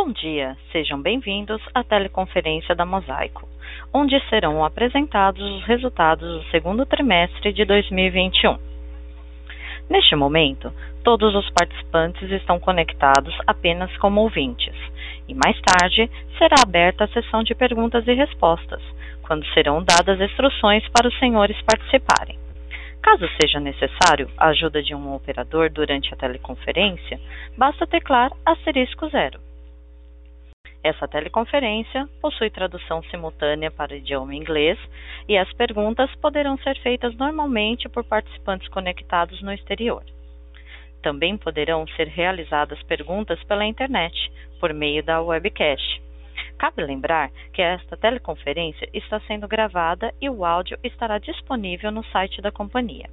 Bom dia, sejam bem-vindos à teleconferência da Mosaico, onde serão apresentados os resultados do segundo trimestre de 2021. Neste momento, todos os participantes estão conectados apenas como ouvintes, e mais tarde será aberta a sessão de perguntas e respostas, quando serão dadas instruções para os senhores participarem. Caso seja necessário a ajuda de um operador durante a teleconferência, basta teclar asterisco zero. Essa teleconferência possui tradução simultânea para o idioma inglês e as perguntas poderão ser feitas normalmente por participantes conectados no exterior. Também poderão ser realizadas perguntas pela internet, por meio da webcast. Cabe lembrar que esta teleconferência está sendo gravada e o áudio estará disponível no site da companhia.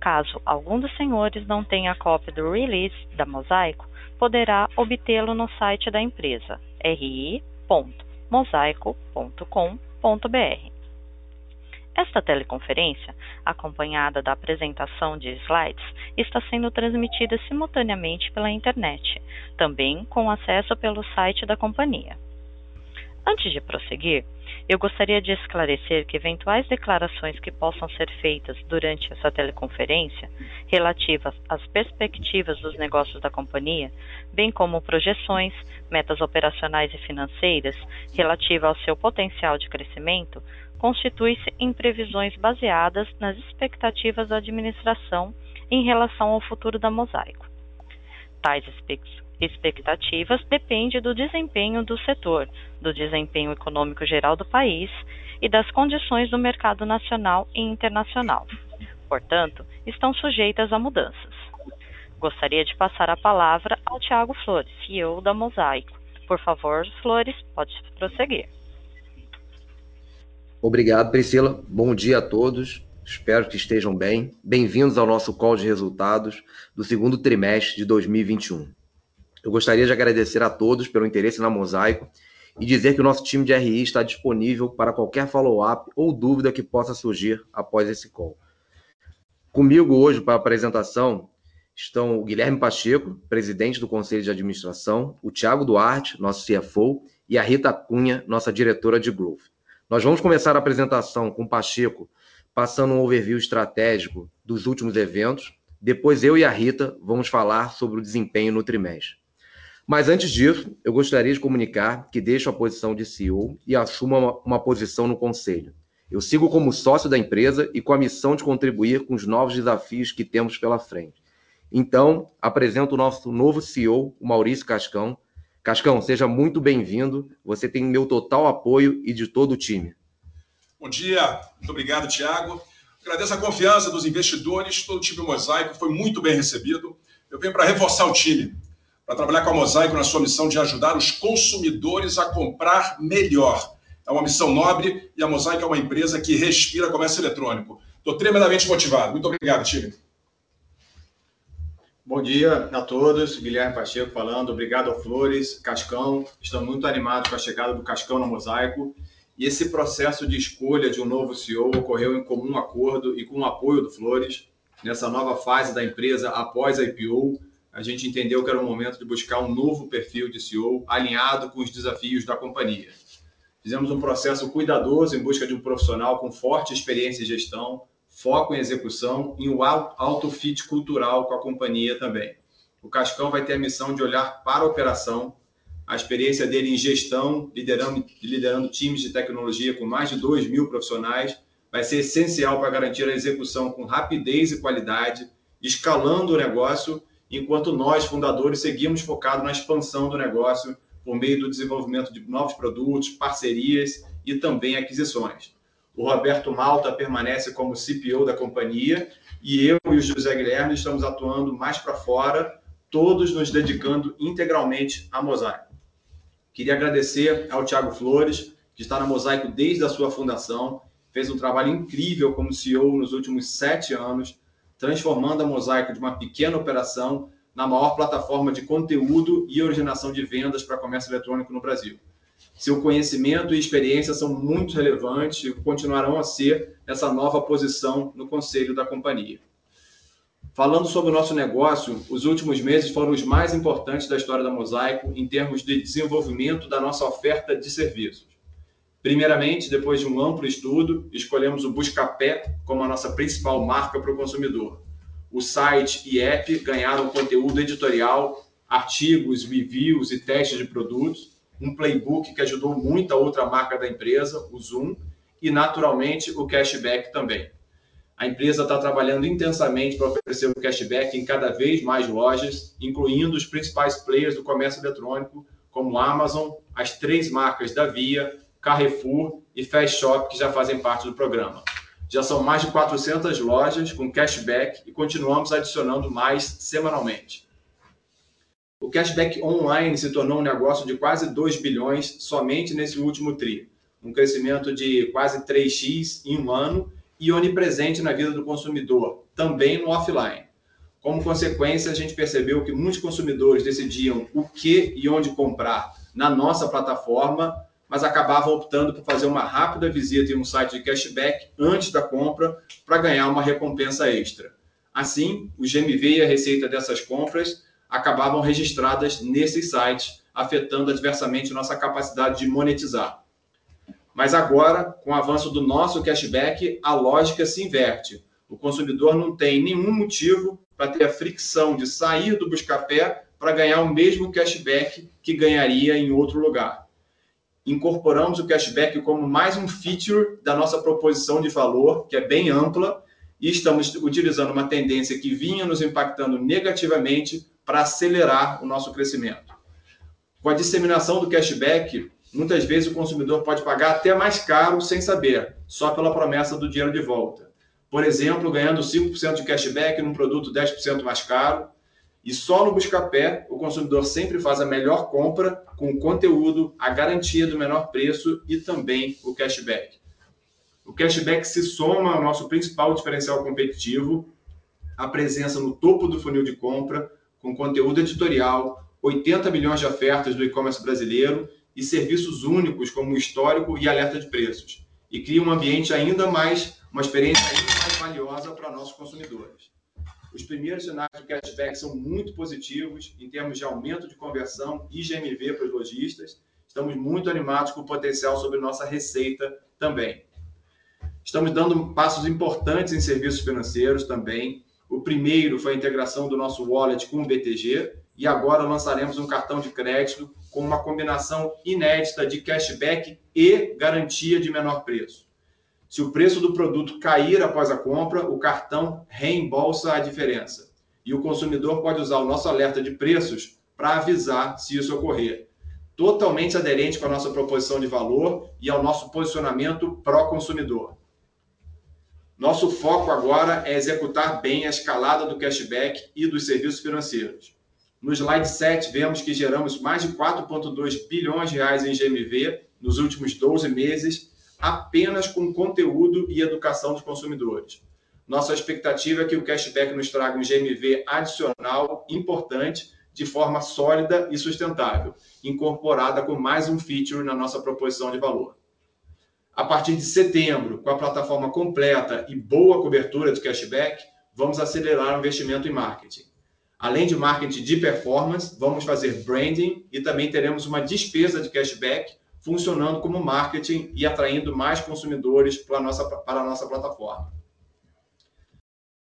Caso algum dos senhores não tenha cópia do release da Mosaico, poderá obtê-lo no site da empresa ri.mosaico.com.br. Esta teleconferência, acompanhada da apresentação de slides, está sendo transmitida simultaneamente pela internet, também com acesso pelo site da companhia. Antes de prosseguir, eu gostaria de esclarecer que eventuais declarações que possam ser feitas durante essa teleconferência, relativas às perspectivas dos negócios da companhia, bem como projeções, metas operacionais e financeiras relativas ao seu potencial de crescimento, constitui-se em previsões baseadas nas expectativas da administração em relação ao futuro da Mosaico. Tais expectativas dependem do desempenho do setor, do desempenho econômico geral do país e das condições do mercado nacional e internacional. Portanto, estão sujeitas a mudanças. Gostaria de passar a palavra ao Tiago Flores, CEO da Mosaico. Por favor, Flores, pode prosseguir. Obrigado, Priscila. Bom dia a todos. Espero que estejam bem. Bem-vindos ao nosso call de resultados do segundo trimestre de 2021. Eu gostaria de agradecer a todos pelo interesse na Mosaico e dizer que o nosso time de RI está disponível para qualquer follow-up ou dúvida que possa surgir após esse call. Comigo hoje para a apresentação estão o Guilherme Pacheco, presidente do Conselho de Administração, o Tiago Duarte, nosso CFO, e a Rita Cunha, nossa diretora de Growth. Nós vamos começar a apresentação com o Pacheco passando um overview estratégico dos últimos eventos. Depois eu e a Rita vamos falar sobre o desempenho no trimestre. Mas antes disso, eu gostaria de comunicar que deixo a posição de CEO e assumo uma, uma posição no conselho. Eu sigo como sócio da empresa e com a missão de contribuir com os novos desafios que temos pela frente. Então, apresento o nosso novo CEO, o Maurício Cascão. Cascão, seja muito bem-vindo. Você tem meu total apoio e de todo o time. Bom dia, muito obrigado, Tiago. Agradeço a confiança dos investidores, todo o time Mosaico foi muito bem recebido. Eu venho para reforçar o time para trabalhar com a Mosaico na sua missão de ajudar os consumidores a comprar melhor. É uma missão nobre e a Mosaico é uma empresa que respira comércio eletrônico. Estou tremendamente motivado. Muito obrigado, time. Bom dia a todos. Guilherme Pacheco falando. Obrigado ao Flores, Cascão. Estamos muito animados com a chegada do Cascão na Mosaico. E esse processo de escolha de um novo CEO ocorreu em comum acordo e com o apoio do Flores nessa nova fase da empresa após a IPO a gente entendeu que era o momento de buscar um novo perfil de CEO alinhado com os desafios da companhia. Fizemos um processo cuidadoso em busca de um profissional com forte experiência em gestão, foco em execução e um alto fit cultural com a companhia também. O Cascão vai ter a missão de olhar para a operação, a experiência dele em gestão, liderando, liderando times de tecnologia com mais de 2 mil profissionais, vai ser essencial para garantir a execução com rapidez e qualidade, escalando o negócio enquanto nós, fundadores, seguimos focados na expansão do negócio por meio do desenvolvimento de novos produtos, parcerias e também aquisições. O Roberto Malta permanece como CPO da companhia e eu e o José Guilherme estamos atuando mais para fora, todos nos dedicando integralmente à Mosaico. Queria agradecer ao Tiago Flores, que está na Mosaico desde a sua fundação, fez um trabalho incrível como CEO nos últimos sete anos, transformando a Mosaico de uma pequena operação na maior plataforma de conteúdo e originação de vendas para comércio eletrônico no Brasil. Seu conhecimento e experiência são muito relevantes e continuarão a ser nessa nova posição no conselho da companhia. Falando sobre o nosso negócio, os últimos meses foram os mais importantes da história da Mosaico em termos de desenvolvimento da nossa oferta de serviços. Primeiramente, depois de um amplo estudo, escolhemos o Buscapé como a nossa principal marca para o consumidor. O site e app ganharam conteúdo editorial, artigos, reviews e testes de produtos, um playbook que ajudou muito a outra marca da empresa, o Zoom, e naturalmente o cashback também. A empresa está trabalhando intensamente para oferecer o cashback em cada vez mais lojas, incluindo os principais players do comércio eletrônico, como Amazon, as três marcas da Via, Carrefour e Fast Shop, que já fazem parte do programa. Já são mais de 400 lojas com cashback e continuamos adicionando mais semanalmente. O cashback online se tornou um negócio de quase 2 bilhões somente nesse último TRI, um crescimento de quase 3x em um ano e onipresente na vida do consumidor, também no offline. Como consequência, a gente percebeu que muitos consumidores decidiam o que e onde comprar na nossa plataforma, mas acabavam optando por fazer uma rápida visita em um site de cashback antes da compra para ganhar uma recompensa extra. Assim, o GMV e a receita dessas compras acabavam registradas nesses sites, afetando adversamente nossa capacidade de monetizar. Mas agora, com o avanço do nosso cashback, a lógica se inverte. O consumidor não tem nenhum motivo para ter a fricção de sair do Buscapé para ganhar o mesmo cashback que ganharia em outro lugar. Incorporamos o cashback como mais um feature da nossa proposição de valor, que é bem ampla, e estamos utilizando uma tendência que vinha nos impactando negativamente para acelerar o nosso crescimento. Com a disseminação do cashback, Muitas vezes o consumidor pode pagar até mais caro sem saber, só pela promessa do dinheiro de volta. Por exemplo, ganhando 5% de cashback num produto 10% mais caro. E só no Buscapé, o consumidor sempre faz a melhor compra com o conteúdo, a garantia do menor preço e também o cashback. O cashback se soma ao nosso principal diferencial competitivo, a presença no topo do funil de compra, com conteúdo editorial, 80 milhões de ofertas do e-commerce brasileiro e serviços únicos como histórico e alerta de preços, e cria um ambiente ainda mais, uma experiência ainda mais valiosa para nossos consumidores. Os primeiros sinais do cashback são muito positivos em termos de aumento de conversão e GMV para os lojistas. Estamos muito animados com o potencial sobre nossa receita também. Estamos dando passos importantes em serviços financeiros também. O primeiro foi a integração do nosso wallet com o BTG e agora lançaremos um cartão de crédito com uma combinação inédita de cashback e garantia de menor preço. Se o preço do produto cair após a compra, o cartão reembolsa a diferença. E o consumidor pode usar o nosso alerta de preços para avisar se isso ocorrer. Totalmente aderente com a nossa proposição de valor e ao nosso posicionamento pró-consumidor. Nosso foco agora é executar bem a escalada do cashback e dos serviços financeiros. No slide 7, vemos que geramos mais de 4,2 bilhões de reais em GMV nos últimos 12 meses, apenas com conteúdo e educação dos consumidores. Nossa expectativa é que o cashback nos traga um GMV adicional importante, de forma sólida e sustentável, incorporada com mais um feature na nossa proposição de valor. A partir de setembro, com a plataforma completa e boa cobertura de cashback, vamos acelerar o investimento em marketing. Além de marketing de performance, vamos fazer branding e também teremos uma despesa de cashback funcionando como marketing e atraindo mais consumidores para nossa, para a nossa plataforma.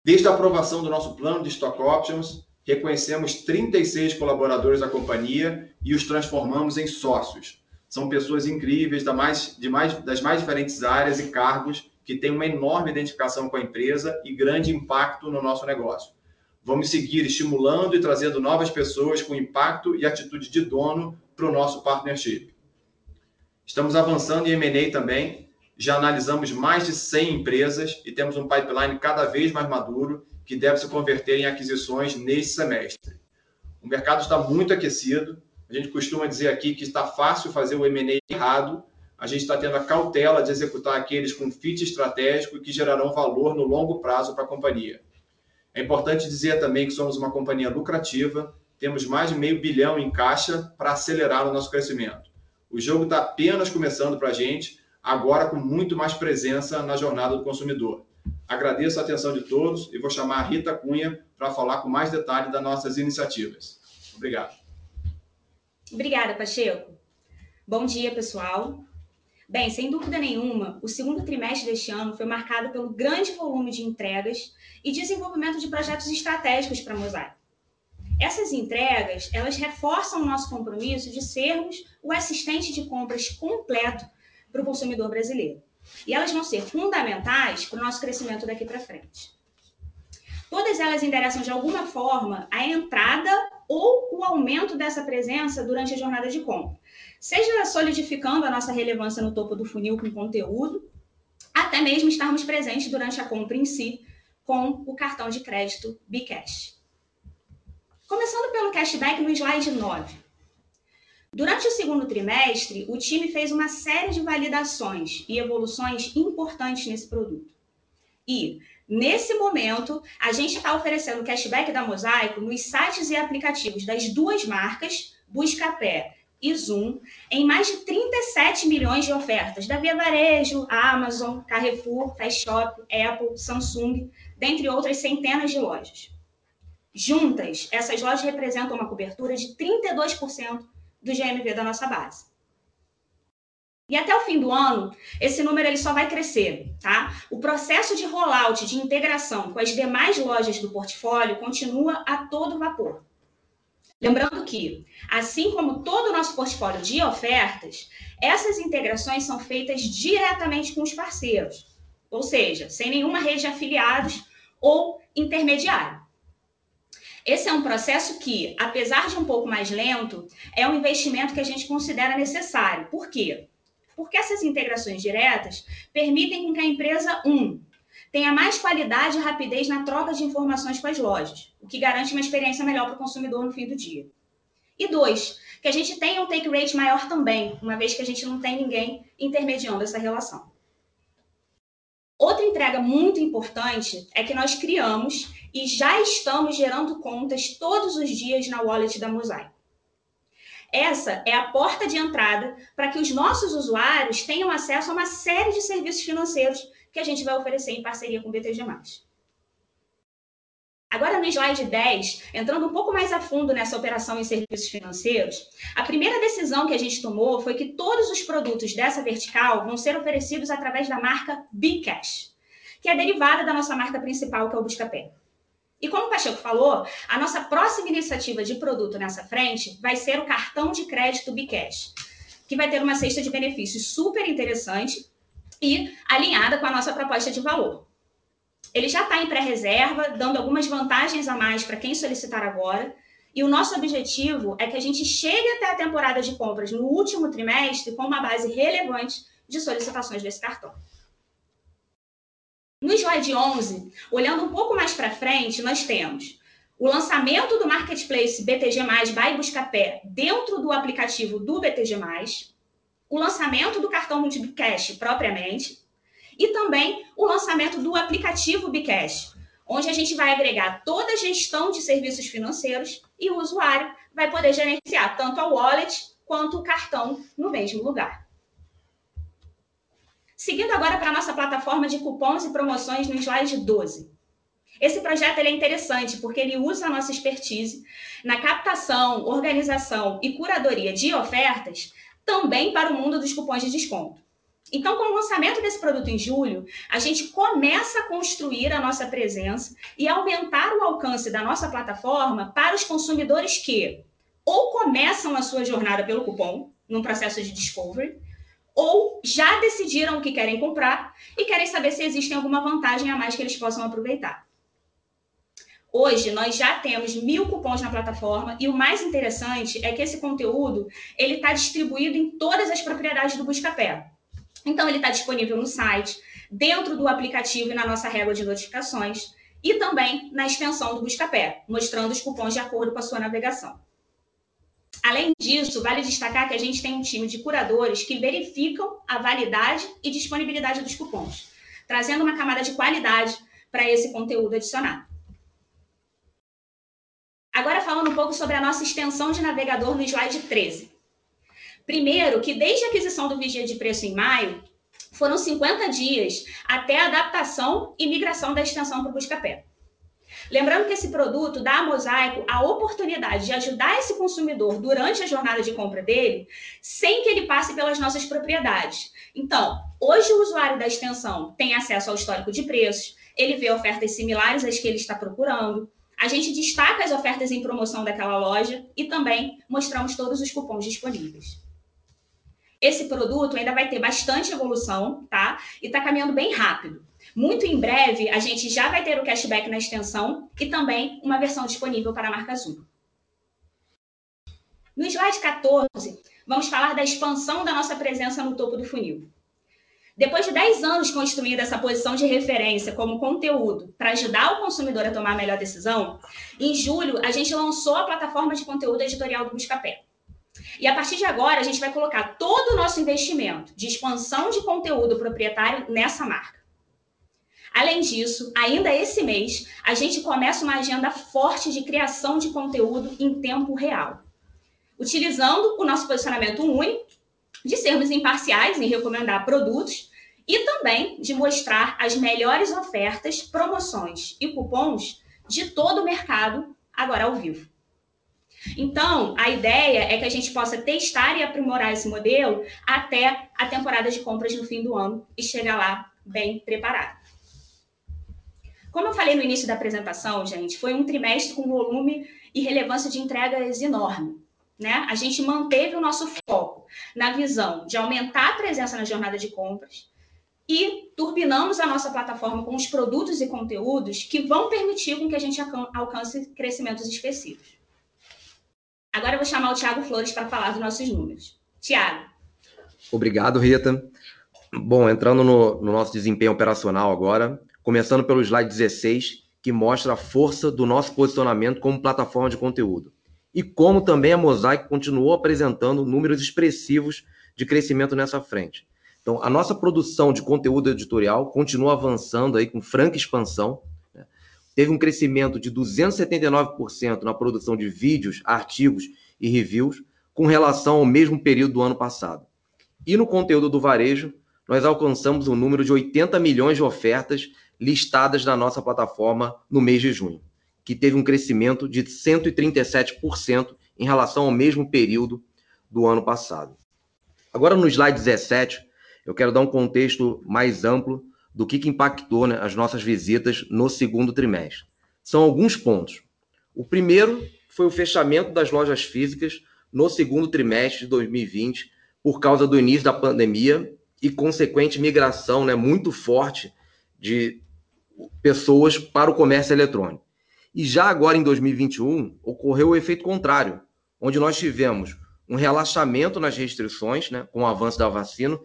Desde a aprovação do nosso plano de Stock Options, reconhecemos 36 colaboradores da companhia e os transformamos em sócios. São pessoas incríveis da mais, de mais, das mais diferentes áreas e cargos que têm uma enorme identificação com a empresa e grande impacto no nosso negócio. Vamos seguir estimulando e trazendo novas pessoas com impacto e atitude de dono para o nosso partnership. Estamos avançando em M&A também. Já analisamos mais de 100 empresas e temos um pipeline cada vez mais maduro que deve se converter em aquisições nesse semestre. O mercado está muito aquecido. A gente costuma dizer aqui que está fácil fazer o M&A errado. A gente está tendo a cautela de executar aqueles com fit estratégico que gerarão valor no longo prazo para a companhia. É importante dizer também que somos uma companhia lucrativa, temos mais de meio bilhão em caixa para acelerar o nosso crescimento. O jogo está apenas começando para a gente, agora com muito mais presença na jornada do consumidor. Agradeço a atenção de todos e vou chamar a Rita Cunha para falar com mais detalhes das nossas iniciativas. Obrigado. Obrigada, Pacheco. Bom dia, pessoal. Bem, sem dúvida nenhuma, o segundo trimestre deste ano foi marcado pelo grande volume de entregas e desenvolvimento de projetos estratégicos para a Mosaic. Essas entregas, elas reforçam o nosso compromisso de sermos o assistente de compras completo para o consumidor brasileiro. E elas vão ser fundamentais para o nosso crescimento daqui para frente. Todas elas endereçam de alguma forma a entrada ou o aumento dessa presença durante a jornada de compra, seja solidificando a nossa relevância no topo do funil com conteúdo, até mesmo estarmos presentes durante a compra em si com o cartão de crédito Bcash. Começando pelo cashback no slide 9. Durante o segundo trimestre, o time fez uma série de validações e evoluções importantes nesse produto. E, nesse momento, a gente está oferecendo cashback da Mosaico nos sites e aplicativos das duas marcas, Buscapé e Zoom, em mais de 37 milhões de ofertas da Via Varejo, Amazon, Carrefour, Fast Shop, Apple, Samsung, dentre outras centenas de lojas. Juntas, essas lojas representam uma cobertura de 32% do GMV da nossa base. E até o fim do ano, esse número ele só vai crescer, tá? O processo de rollout, de integração com as demais lojas do portfólio continua a todo vapor. Lembrando que, assim como todo o nosso portfólio de ofertas, essas integrações são feitas diretamente com os parceiros, ou seja, sem nenhuma rede de afiliados ou intermediário. Esse é um processo que, apesar de um pouco mais lento, é um investimento que a gente considera necessário. Por quê? Porque essas integrações diretas permitem que a empresa, um, tenha mais qualidade e rapidez na troca de informações com as lojas, o que garante uma experiência melhor para o consumidor no fim do dia. E dois, que a gente tenha um take rate maior também, uma vez que a gente não tem ninguém intermediando essa relação. Entrega muito importante é que nós criamos e já estamos gerando contas todos os dias na wallet da Mosaico. Essa é a porta de entrada para que os nossos usuários tenham acesso a uma série de serviços financeiros que a gente vai oferecer em parceria com o BTG+. Agora, no slide 10, entrando um pouco mais a fundo nessa operação em serviços financeiros, a primeira decisão que a gente tomou foi que todos os produtos dessa vertical vão ser oferecidos através da marca Bcash, que é derivada da nossa marca principal, que é o Buscapé. E como o Pacheco falou, a nossa próxima iniciativa de produto nessa frente vai ser o cartão de crédito Bcash, que vai ter uma cesta de benefícios super interessante e alinhada com a nossa proposta de valor. Ele já está em pré-reserva, dando algumas vantagens a mais para quem solicitar agora. E o nosso objetivo é que a gente chegue até a temporada de compras no último trimestre com uma base relevante de solicitações desse cartão. No slide 11, olhando um pouco mais para frente, nós temos o lançamento do marketplace BTG+, by Buscapé dentro do aplicativo do BTG+, o lançamento do cartão Multicash propriamente, e também o lançamento do aplicativo Bcash, onde a gente vai agregar toda a gestão de serviços financeiros e o usuário vai poder gerenciar tanto a wallet quanto o cartão no mesmo lugar. Seguindo agora para a nossa plataforma de cupons e promoções no slide 12. Esse projeto é interessante porque ele usa a nossa expertise na captação, organização e curadoria de ofertas também para o mundo dos cupons de desconto. Então, com o lançamento desse produto em julho, a gente começa a construir a nossa presença e aumentar o alcance da nossa plataforma para os consumidores que ou começam a sua jornada pelo cupom, num processo de discovery, ou já decidiram o que querem comprar e querem saber se existe alguma vantagem a mais que eles possam aproveitar. Hoje nós já temos mil cupons na plataforma e o mais interessante é que esse conteúdo ele está distribuído em todas as propriedades do Buscapé. Então, ele está disponível no site, dentro do aplicativo e na nossa régua de notificações, e também na extensão do Buscapé, mostrando os cupons de acordo com a sua navegação. Além disso, vale destacar que a gente tem um time de curadores que verificam a validade e disponibilidade dos cupons, trazendo uma camada de qualidade para esse conteúdo adicionado. Agora falando um pouco sobre a nossa extensão de navegador no slide 13. Primeiro, que desde a aquisição do Vigia de Preço em maio, foram 50 dias até a adaptação e migração da extensão para o Buscapé. Lembrando que esse produto dá a Mosaico a oportunidade de ajudar esse consumidor durante a jornada de compra dele, sem que ele passe pelas nossas propriedades. Então, hoje o usuário da extensão tem acesso ao histórico de preços, ele vê ofertas similares às que ele está procurando. A gente destaca as ofertas em promoção daquela loja e também mostramos todos os cupons disponíveis. Esse produto ainda vai ter bastante evolução, tá? E está caminhando bem rápido. Muito em breve, a gente já vai ter o cashback na extensão e também uma versão disponível para a marca Azul. No slide 14, vamos falar da expansão da nossa presença no topo do funil. Depois de 10 anos construindo essa posição de referência como conteúdo para ajudar o consumidor a tomar a melhor decisão, em julho a gente lançou a plataforma de conteúdo editorial do Buscapé. E a partir de agora a gente vai colocar todo o nosso investimento de expansão de conteúdo proprietário nessa marca. Além disso, ainda esse mês, a gente começa uma agenda forte de criação de conteúdo em tempo real, utilizando o nosso posicionamento único de sermos imparciais em recomendar produtos e também de mostrar as melhores ofertas, promoções e cupons de todo o mercado agora ao vivo. Então, a ideia é que a gente possa testar e aprimorar esse modelo até a temporada de compras no fim do ano e chegar lá bem preparado. Como eu falei no início da apresentação, gente, foi um trimestre com volume e relevância de entregas enorme. Né? A gente manteve o nosso foco na visão de aumentar a presença na jornada de compras e turbinamos a nossa plataforma com os produtos e conteúdos que vão permitir com que a gente alcance crescimentos específicos. Agora eu vou chamar o Tiago Flores para falar dos nossos números. Tiago. Obrigado, Rita. Bom, entrando no, no nosso desempenho operacional agora, começando pelo slide 16, que mostra a força do nosso posicionamento como plataforma de conteúdo. E como também a Mosaic continuou apresentando números expressivos de crescimento nessa frente. Então, a nossa produção de conteúdo editorial continua avançando aí com franca expansão. Teve um crescimento de 279% na produção de vídeos, artigos e reviews com relação ao mesmo período do ano passado. E no conteúdo do varejo, nós alcançamos um número de 80 milhões de ofertas listadas na nossa plataforma no mês de junho, que teve um crescimento de 137% em relação ao mesmo período do ano passado. Agora, no slide 17, eu quero dar um contexto mais amplo do que, que impactou né, as nossas visitas no segundo trimestre. São alguns pontos. O primeiro foi o fechamento das lojas físicas no segundo trimestre de 2020 por causa do início da pandemia e consequente migração né, muito forte de pessoas para o comércio eletrônico. E já agora, em 2021, ocorreu o efeito contrário, onde nós tivemos um relaxamento nas restrições, né, com o avanço da vacina,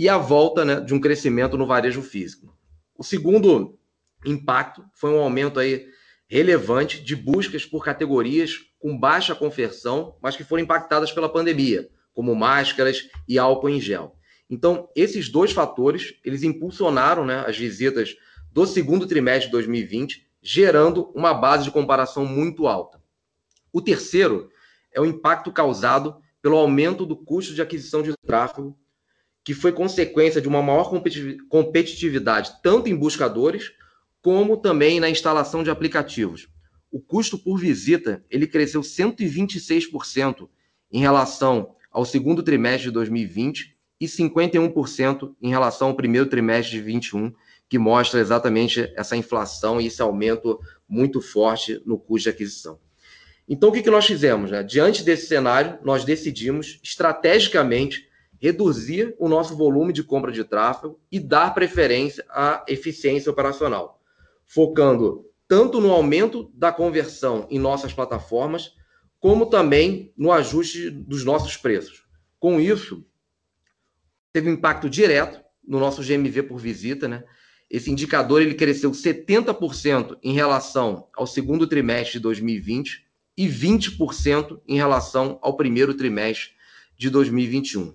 e a volta né, de um crescimento no varejo físico. O segundo impacto foi um aumento aí relevante de buscas por categorias com baixa conversão, mas que foram impactadas pela pandemia, como máscaras e álcool em gel. Então, esses dois fatores, eles impulsionaram né, as visitas do segundo trimestre de 2020, gerando uma base de comparação muito alta. O terceiro é o impacto causado pelo aumento do custo de aquisição de tráfego, que foi consequência de uma maior competitividade tanto em buscadores como também na instalação de aplicativos. O custo por visita ele cresceu 126% em relação ao segundo trimestre de 2020 e 51% em relação ao primeiro trimestre de 2021, que mostra exatamente essa inflação e esse aumento muito forte no custo de aquisição. Então, o que, que nós fizemos? Né? Diante desse cenário, nós decidimos estrategicamente reduzir o nosso volume de compra de tráfego e dar preferência à eficiência operacional, focando tanto no aumento da conversão em nossas plataformas, como também no ajuste dos nossos preços. Com isso, teve um impacto direto no nosso GMV por visita, né? Esse indicador ele cresceu 70% em relação ao segundo trimestre de 2020 e 20% em relação ao primeiro trimestre de 2021.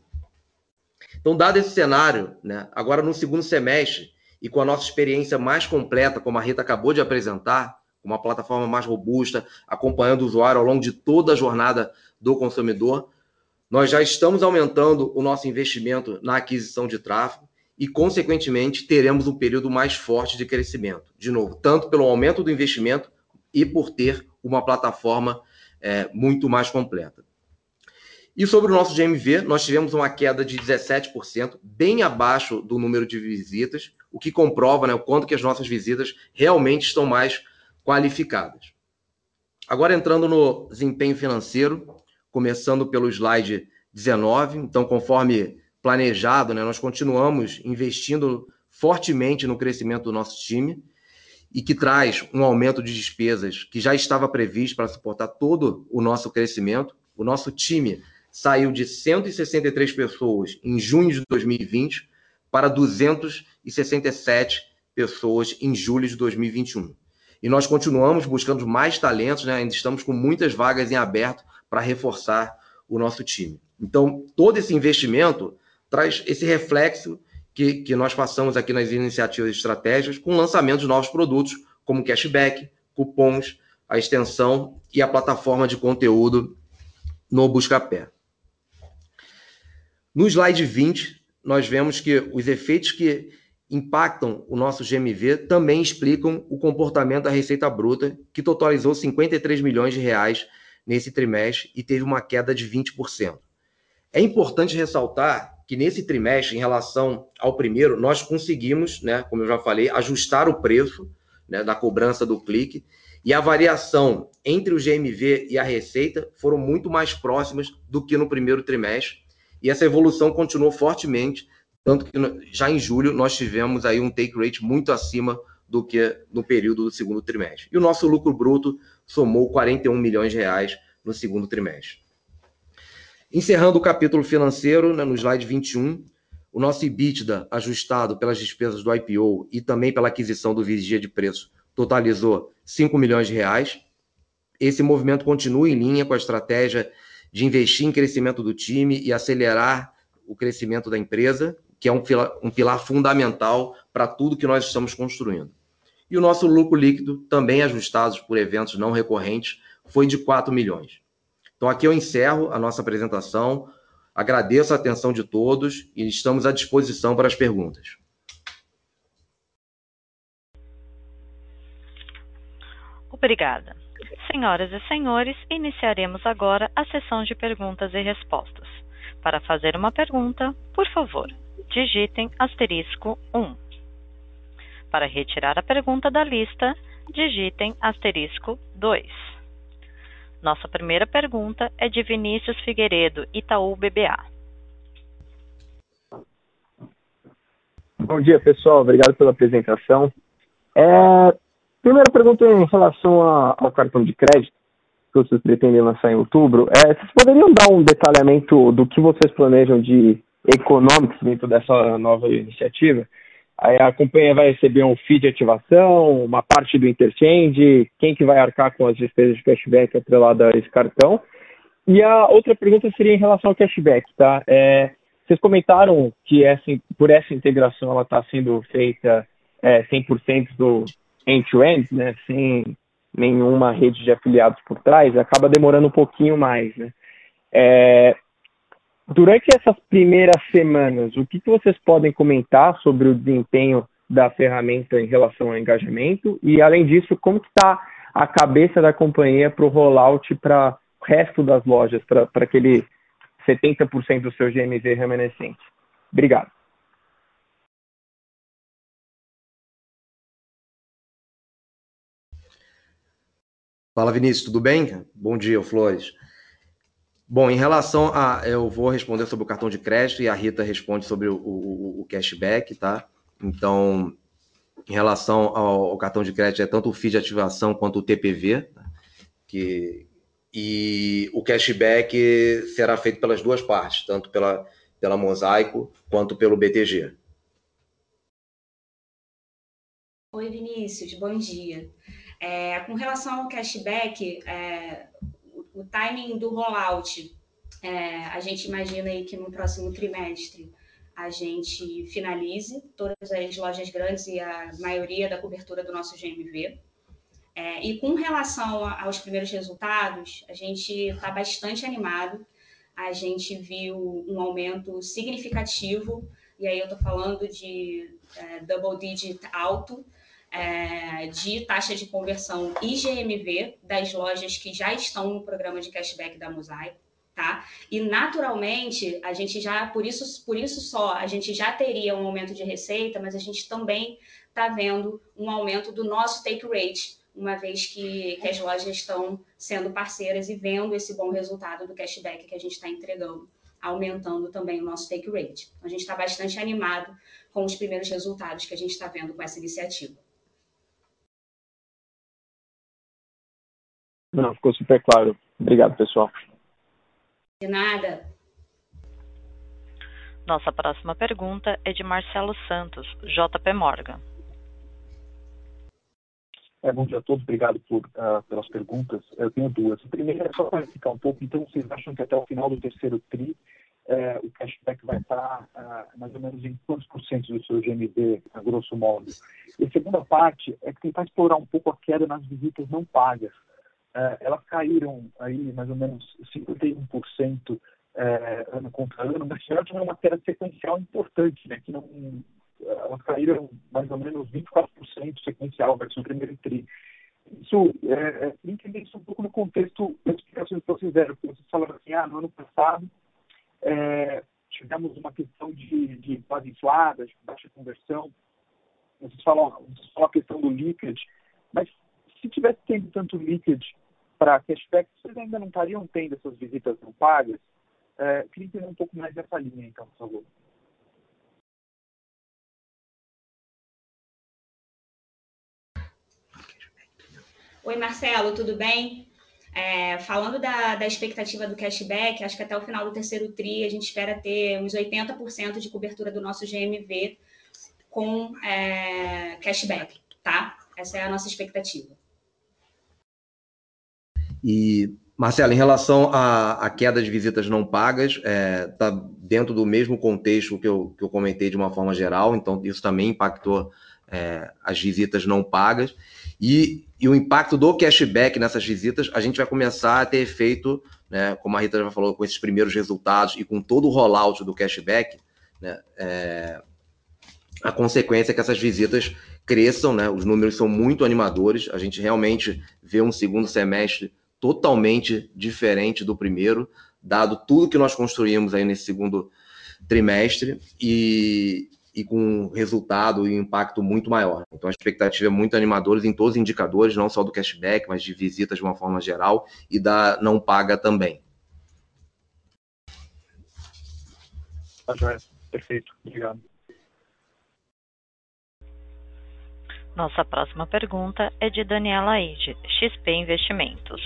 Então, dado esse cenário, né, agora no segundo semestre e com a nossa experiência mais completa, como a Rita acabou de apresentar, uma plataforma mais robusta, acompanhando o usuário ao longo de toda a jornada do consumidor, nós já estamos aumentando o nosso investimento na aquisição de tráfego e, consequentemente, teremos um período mais forte de crescimento. De novo, tanto pelo aumento do investimento e por ter uma plataforma é, muito mais completa. E sobre o nosso GMV, nós tivemos uma queda de 17%, bem abaixo do número de visitas, o que comprova né, o quanto que as nossas visitas realmente estão mais qualificadas. Agora entrando no desempenho financeiro, começando pelo slide 19. Então, conforme planejado, né, nós continuamos investindo fortemente no crescimento do nosso time e que traz um aumento de despesas que já estava previsto para suportar todo o nosso crescimento. O nosso time saiu de 163 pessoas em junho de 2020 para 267 pessoas em julho de 2021. E nós continuamos buscando mais talentos, né? ainda estamos com muitas vagas em aberto para reforçar o nosso time. Então, todo esse investimento traz esse reflexo que, que nós passamos aqui nas iniciativas e estratégias com lançamento de novos produtos, como cashback, cupons, a extensão e a plataforma de conteúdo no Buscapé. No slide 20, nós vemos que os efeitos que impactam o nosso GMV também explicam o comportamento da receita bruta, que totalizou 53 milhões de reais nesse trimestre e teve uma queda de 20%. É importante ressaltar que nesse trimestre, em relação ao primeiro, nós conseguimos, né, como eu já falei, ajustar o preço né, da cobrança do clique e a variação entre o GMV e a receita foram muito mais próximas do que no primeiro trimestre, e essa evolução continuou fortemente, tanto que já em julho nós tivemos aí um take rate muito acima do que no período do segundo trimestre. E o nosso lucro bruto somou 41 milhões de reais no segundo trimestre. Encerrando o capítulo financeiro, né, no slide 21, o nosso EBITDA ajustado pelas despesas do IPO e também pela aquisição do Vigia de Preço totalizou 5 milhões de reais. Esse movimento continua em linha com a estratégia de investir em crescimento do time e acelerar o crescimento da empresa, que é um pilar, um pilar fundamental para tudo que nós estamos construindo. E o nosso lucro líquido, também ajustado por eventos não recorrentes, foi de 4 milhões. Então, aqui eu encerro a nossa apresentação. Agradeço a atenção de todos e estamos à disposição para as perguntas. Obrigada. Senhoras e senhores, iniciaremos agora a sessão de perguntas e respostas. Para fazer uma pergunta, por favor, digitem asterisco 1. Para retirar a pergunta da lista, digitem asterisco 2. Nossa primeira pergunta é de Vinícius Figueiredo, Itaú BBA. Bom dia, pessoal. Obrigado pela apresentação. É, Primeira pergunta em relação a, ao cartão de crédito que vocês pretendem lançar em outubro. É, vocês poderiam dar um detalhamento do que vocês planejam de econômicos dentro dessa nova iniciativa? Aí a companhia vai receber um fee de ativação, uma parte do interchange, quem que vai arcar com as despesas de cashback atrelada a esse cartão? E a outra pergunta seria em relação ao cashback, tá? É, vocês comentaram que essa, por essa integração ela está sendo feita é, 100% do, end-to-end, né, sem nenhuma rede de afiliados por trás, acaba demorando um pouquinho mais, né? É, durante essas primeiras semanas, o que, que vocês podem comentar sobre o desempenho da ferramenta em relação ao engajamento? E, além disso, como está a cabeça da companhia para o rollout para o resto das lojas, para aquele 70% do seu GMV remanescente? Obrigado. Fala, Vinícius, tudo bem? Bom dia, Flores. Bom, em relação a. Eu vou responder sobre o cartão de crédito e a Rita responde sobre o, o, o cashback, tá? Então, em relação ao, ao, cartão de crédito, é tanto o FII de ativação quanto o TPV, tá? que, e o cashback será feito pelas duas partes, tanto pela, pela Mosaico quanto pelo BTG. Oi, Vinícius, bom dia. É, com relação ao cashback, é, o, timing do rollout, é, a gente imagina aí que no próximo trimestre a gente finalize todas as lojas grandes e a maioria da cobertura do nosso GMV. É, e com relação aos primeiros resultados, a gente está bastante animado. A gente viu um aumento significativo e aí eu estou falando de é, double digit alto, é, de taxa de conversão e GMV das lojas que já estão no programa de cashback da Mosaico. Tá? E naturalmente, a gente já, por isso, por isso só, a gente já teria um aumento de receita, mas a gente também está vendo um aumento do nosso take rate, uma vez que, que, as lojas estão sendo parceiras e vendo esse bom resultado do cashback que a gente está entregando, aumentando também o nosso take rate. Então, a gente está bastante animado com os primeiros resultados que a gente está vendo com essa iniciativa. Não, ficou super claro. Obrigado, pessoal. De nada. Nossa próxima pergunta é de Marcelo Santos, JP Morgan. É, bom dia a todos, obrigado por, uh, pelas perguntas. Eu tenho duas. A primeira é só para explicar um pouco. Então, vocês acham que até o final do terceiro TRI uh, o cashback vai estar uh, mais ou menos em quantos por cento do seu GMV, a grosso modo? E a segunda parte é tentar explorar um pouco a queda nas visitas não pagas. Uh, elas caíram aí mais ou menos 51% é, ano contra ano, mas tiveram uma queda sequencial importante, né, que não, elas caíram mais ou menos 24% sequencial versus o primeiro TRI. Isso, é, entender isso um pouco no contexto das explicações que vocês deram, porque vocês falaram assim, ah, no ano passado é, tivemos uma questão de, de base inflada, de baixa conversão, vocês falam, vocês falam a questão do leakage, mas se tivesse tendo tanto leakage para cashback, vocês ainda não estariam tendo essas visitas não pagas? É, queria entender um pouco mais dessa linha, então, por favor. Oi, Marcelo, tudo bem? É, falando da, da expectativa do cashback, acho que até o final do terceiro TRI a gente espera ter uns 80% de cobertura do nosso GMV com é, cashback, tá? Essa é a nossa expectativa. E, Marcelo, em relação à, à queda de visitas não pagas, está é, tá dentro do mesmo contexto que eu, que eu comentei de uma forma geral, então isso também impactou é, as visitas não pagas. E, e, o impacto do cashback nessas visitas, a gente vai começar a ter efeito, né, como a Rita já falou, com esses primeiros resultados e com todo o rollout do cashback, né, é, a consequência é que essas visitas cresçam, né, os números são muito animadores, a gente realmente vê um segundo semestre totalmente diferente do primeiro, dado tudo que nós construímos aí nesse segundo trimestre e, e com um resultado e um impacto muito maior. Então a expectativa é muito animadora em todos os indicadores, não só do cashback, mas de visitas de uma forma geral e da não paga também. Tá joia. Perfeito. Obrigado. Nossa próxima pergunta é de Daniela Eide, XP Investimentos.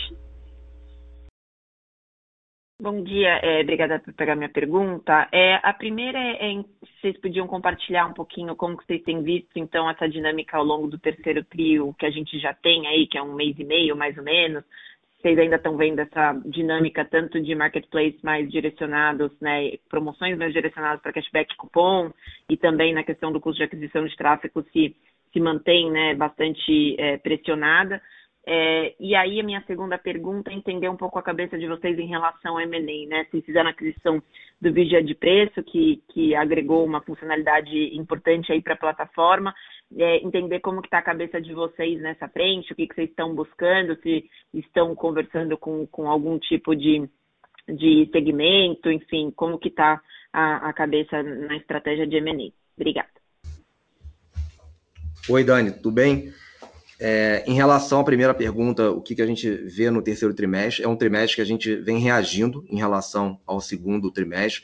Bom dia, é, obrigada por pegar minha pergunta. É, a primeira é, é, vocês podiam compartilhar um pouquinho como que vocês têm visto, então, essa dinâmica ao longo do terceiro trio que a gente já tem aí, que é um mês e meio, mais ou menos. Vocês ainda estão vendo essa dinâmica tanto de marketplace mais direcionados, né, promoções mais direcionadas para cashback cupom e também na questão do custo de aquisição de tráfego se, se mantém, né, bastante é, pressionada. É, e aí a minha segunda pergunta é entender um pouco a cabeça de vocês em relação ao M&A, né? Fizeram a aquisição do Vigia de Preço, que, que agregou uma funcionalidade importante aí para a plataforma, é, entender como que está a cabeça de vocês nessa frente, o que, que vocês estão buscando, se estão conversando com, com algum tipo de, de segmento, enfim, como que está a, a cabeça na estratégia de M&A. Obrigada. Oi, Dani, tudo bem? É, em relação à primeira pergunta, o que, que a gente vê no terceiro trimestre? É um trimestre que a gente vem reagindo em relação ao segundo trimestre.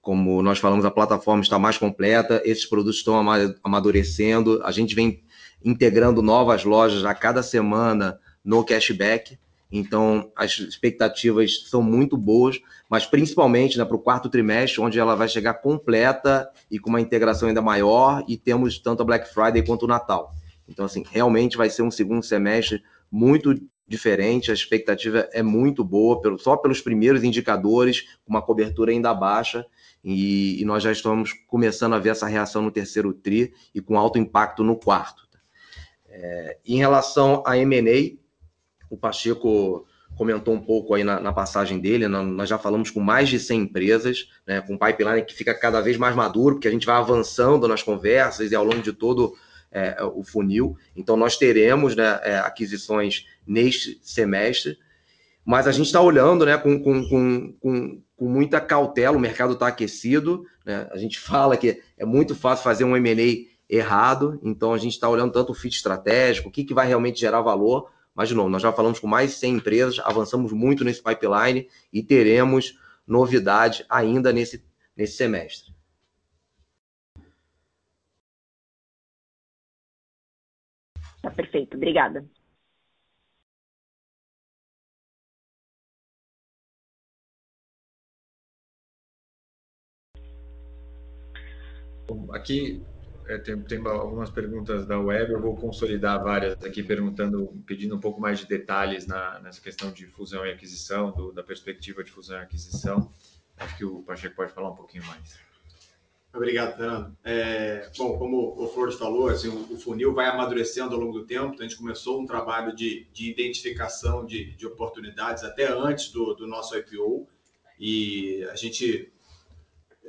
Como nós falamos, a plataforma está mais completa, esses produtos estão amadurecendo, a gente vem integrando novas lojas a cada semana no cashback. Então, as expectativas são muito boas, mas principalmente né, para o quarto trimestre, onde ela vai chegar completa e com uma integração ainda maior, e temos tanto a Black Friday quanto o Natal. Então, assim, realmente vai ser um segundo semestre muito diferente, a expectativa é muito boa, só pelos primeiros indicadores, uma cobertura ainda baixa, e, e, nós já estamos começando a ver essa reação no terceiro TRI e com alto impacto no quarto. É, em relação a M&A, o Pacheco comentou um pouco aí na, na passagem dele, nós já falamos com mais de 100 empresas, né, com um pipeline que fica cada vez mais maduro, porque a gente vai avançando nas conversas e ao longo de todo é, o funil. Então, nós teremos né, é, aquisições neste semestre, mas a gente está olhando né, com, com, com, com, com muita cautela, o mercado está aquecido, né, a gente fala que é muito fácil fazer um M&A errado, então a gente está olhando tanto o fit estratégico, o que, que vai realmente gerar valor, mas, de novo, nós já falamos com mais de 100 empresas, avançamos muito nesse pipeline e teremos novidade ainda nesse, nesse semestre. Tá perfeito, obrigada. Aqui é, tem, tem, algumas perguntas da web, eu vou consolidar várias aqui, perguntando, pedindo um pouco mais de detalhes na, nessa questão de fusão e aquisição, do, da perspectiva de fusão e aquisição. Acho que o Pacheco pode falar um pouquinho mais. Obrigado, Fernando. É, bom, como o Flores falou, assim, o, funil vai amadurecendo ao longo do tempo. Então a gente começou um trabalho de, de identificação de, de oportunidades até antes do, do nosso IPO. E a gente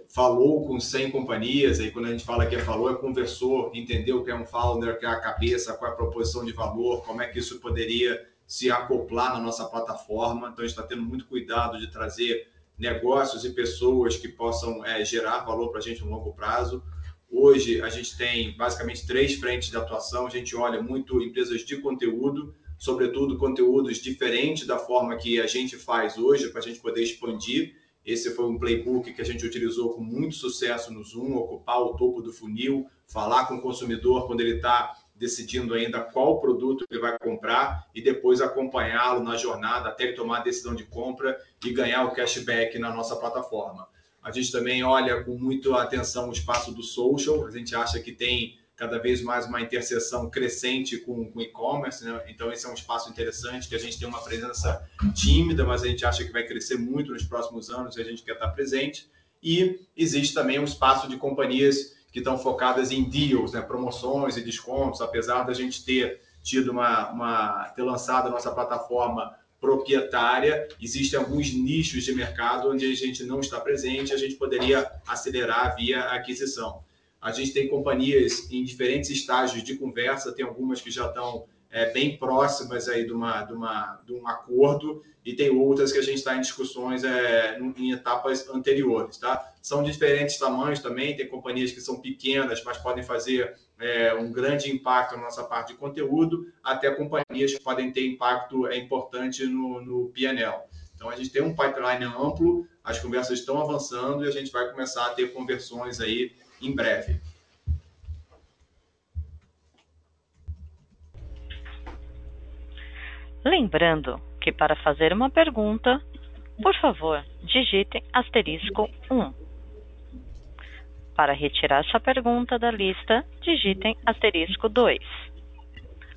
falou com 100 companhias, aí quando a gente fala que é falou, é conversou, entendeu o que é um founder, que é a cabeça, qual é a proposição de valor, como é que isso poderia se acoplar na nossa plataforma. Então, a gente está tendo muito cuidado de trazer negócios e pessoas que possam é, gerar valor para a gente no longo prazo. Hoje, a gente tem basicamente três frentes de atuação. A gente olha muito empresas de conteúdo, sobretudo conteúdos diferentes da forma que a gente faz hoje, para a gente poder expandir esse foi um playbook que a gente utilizou com muito sucesso no Zoom, ocupar o topo do funil, falar com o consumidor quando ele está decidindo ainda qual produto ele vai comprar e depois acompanhá-lo na jornada até ele tomar a decisão de compra e ganhar o cashback na nossa plataforma. A gente também olha com muita atenção o espaço do social, a gente acha que tem cada vez mais uma interseção crescente com o e-commerce, né? então esse é um espaço interessante que a gente tem uma presença tímida, mas a gente acha que vai crescer muito nos próximos anos e a gente quer estar presente. E existe também um espaço de companhias que estão focadas em deals, né? promoções e descontos, apesar da gente ter tido uma, uma ter lançado a nossa plataforma proprietária, existem alguns nichos de mercado onde a gente não está presente, a gente poderia acelerar via aquisição. A gente tem companhias em diferentes estágios de conversa, tem algumas que já estão é, bem próximas aí de, uma, de, uma, de um acordo e tem outras que a gente está em discussões é, em etapas anteriores, tá? São diferentes tamanhos também, tem companhias que são pequenas, mas podem fazer é, um grande impacto na nossa parte de conteúdo, até companhias que podem ter impacto é, importante no, no PNL. Então, a gente tem um pipeline amplo, as conversas estão avançando e a gente vai começar a ter conversões aí em breve. Lembrando que para fazer uma pergunta, por favor, digitem asterisco 1. Para retirar sua pergunta da lista, digitem asterisco 2.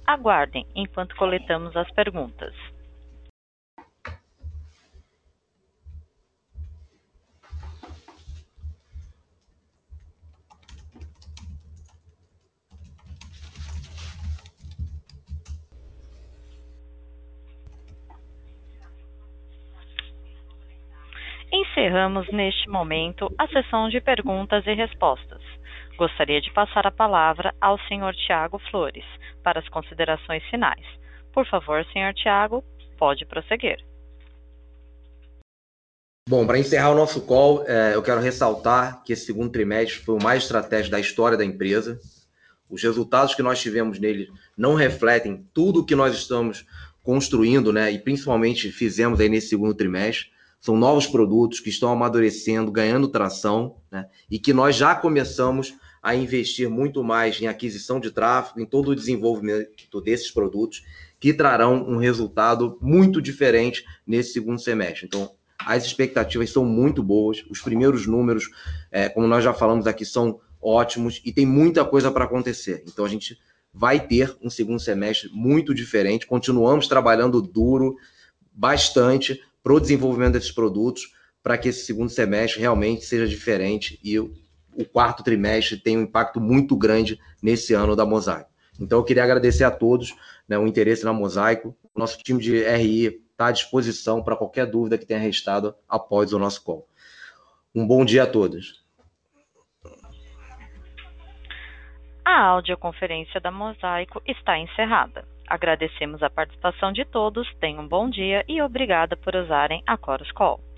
Aguardem enquanto coletamos as perguntas. Encerramos neste momento a sessão de perguntas e respostas. Gostaria de passar a palavra ao senhor Tiago Flores para as considerações finais. Por favor, senhor Tiago, pode prosseguir. Bom, para encerrar o nosso call, é, eu quero ressaltar que esse segundo trimestre foi o mais estratégico da história da empresa. Os resultados que nós tivemos nele não refletem tudo o que nós estamos construindo, né? E principalmente fizemos aí nesse segundo trimestre são novos produtos que estão amadurecendo, ganhando tração, né? e que nós já começamos a investir muito mais em aquisição de tráfego, em todo o desenvolvimento desses produtos, que trarão um resultado muito diferente nesse segundo semestre. Então, as expectativas são muito boas, os primeiros números, é, como nós já falamos aqui, são ótimos e tem muita coisa para acontecer. Então, a gente vai ter um segundo semestre muito diferente, continuamos trabalhando duro, bastante, para o desenvolvimento desses produtos, para que esse segundo semestre realmente seja diferente e o, o quarto trimestre tenha um impacto muito grande nesse ano da Mosaico. Então, eu queria agradecer a todos né, o interesse na Mosaico. Nosso time de RI está à disposição para qualquer dúvida que tenha restado após o nosso call. Um bom dia a todos. A audioconferência da Mosaico está encerrada. Agradecemos a participação de todos, tenham um bom dia e obrigada por usarem a Chorus Call.